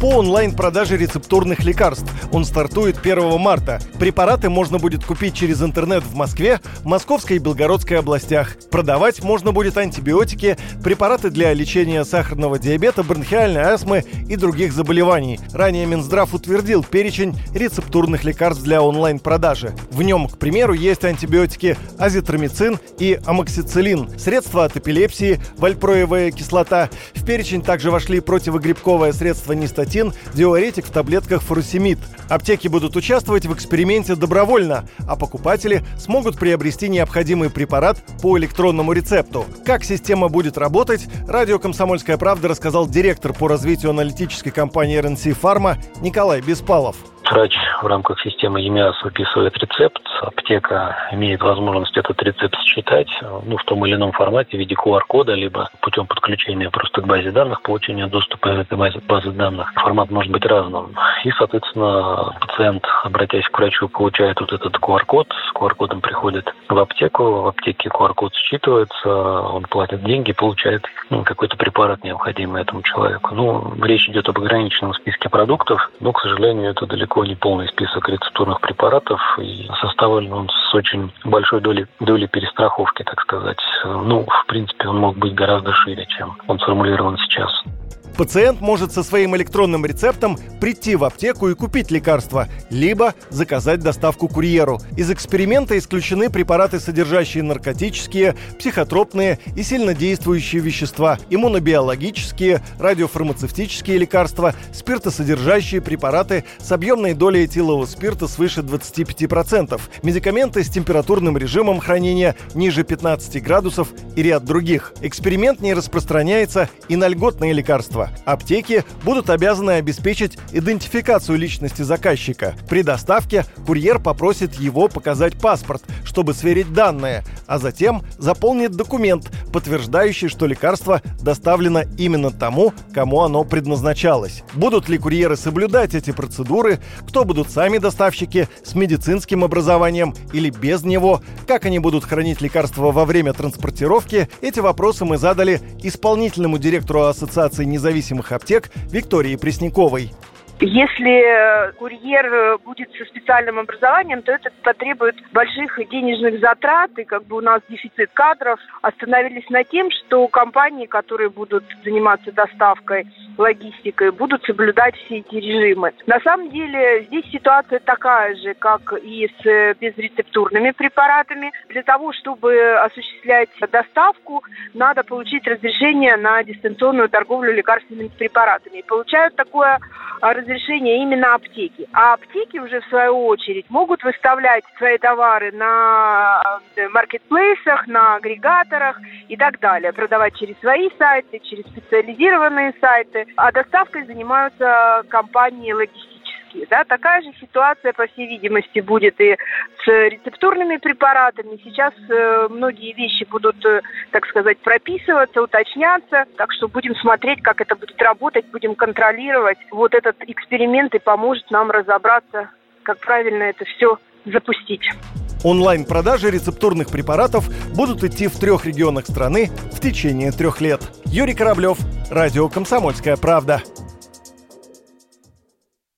по онлайн-продаже рецептурных лекарств. Он стартует 1 марта. Препараты можно будет купить через интернет в Москве, Московской и Белгородской областях. Продавать можно будет антибиотики, препараты для лечения сахарного диабета, бронхиальной астмы и других заболеваний. Ранее Минздрав утвердил перечень рецептурных лекарств для онлайн-продажи. В нем, к примеру, есть антибиотики азитромицин и амоксициллин, средства от эпилепсии, вальпроевая кислота. В перечень также вошли противогрибковое средство нистатин, диуретик в таблетках фуросемид. Аптеки будут участвовать в эксперименте добровольно, а покупатели смогут приобрести необходимый препарат по электронному рецепту. Как система будет работать, радио «Комсомольская правда» рассказал директор по развитию аналитической компании РНС Фарма Николай Беспалов. Врач в рамках системы ЕМИАС выписывает рецепт, аптека имеет возможность этот рецепт считать ну, в том или ином формате в виде QR-кода, либо путем подключения просто к базе данных, получения доступа к этой базе, базе данных. Формат может быть разным. И, соответственно, пациент, обратясь к врачу, получает вот этот QR-код. С QR-кодом приходит в аптеку, в аптеке QR-код считывается, он платит деньги, получает ну, какой-то препарат, необходимый этому человеку. Ну, речь идет об ограниченном списке продуктов, но, к сожалению, это далеко далеко не полный список рецептурных препаратов, и составлен он с очень большой долей, долей перестраховки, так сказать. Ну, в принципе, он мог быть гораздо шире, чем он сформулирован сейчас. Пациент может со своим электронным рецептом прийти в аптеку и купить лекарство, либо заказать доставку курьеру. Из эксперимента исключены препараты, содержащие наркотические, психотропные и сильнодействующие вещества, иммунобиологические, радиофармацевтические лекарства, спиртосодержащие препараты с объемной долей этилового спирта свыше 25%, медикаменты с температурным режимом хранения ниже 15 градусов и ряд других. Эксперимент не распространяется и на льготные лекарства. Аптеки будут обязаны обеспечить идентификацию личности заказчика. При доставке курьер попросит его показать паспорт, чтобы сверить данные, а затем заполнит документ, подтверждающий, что лекарство доставлено именно тому, кому оно предназначалось. Будут ли курьеры соблюдать эти процедуры, кто будут сами доставщики с медицинским образованием или без него, как они будут хранить лекарства во время транспортировки, эти вопросы мы задали исполнительному директору Ассоциации независимых независимых аптек Виктории Пресняковой. Если курьер будет со специальным образованием, то это потребует больших денежных затрат, и как бы у нас дефицит кадров. Остановились на тем, что компании, которые будут заниматься доставкой, логистикой, будут соблюдать все эти режимы. На самом деле здесь ситуация такая же, как и с безрецептурными препаратами. Для того, чтобы осуществлять доставку, надо получить разрешение на дистанционную торговлю лекарственными препаратами. Получают такое разрешение именно аптеки. А аптеки уже в свою очередь могут выставлять свои товары на э, маркетплейсах, на агрегаторах и так далее. Продавать через свои сайты, через специализированные сайты. А доставкой занимаются компании логистические Да, такая же ситуация, по всей видимости, будет и с рецептурными препаратами. Сейчас э, многие вещи будут, э, так сказать, прописываться, уточняться. Так что будем смотреть, как это будет работать, будем контролировать. Вот этот эксперимент и поможет нам разобраться, как правильно это все запустить. Онлайн-продажи рецептурных препаратов будут идти в трех регионах страны в течение трех лет. Юрий Кораблев, Радио «Комсомольская правда».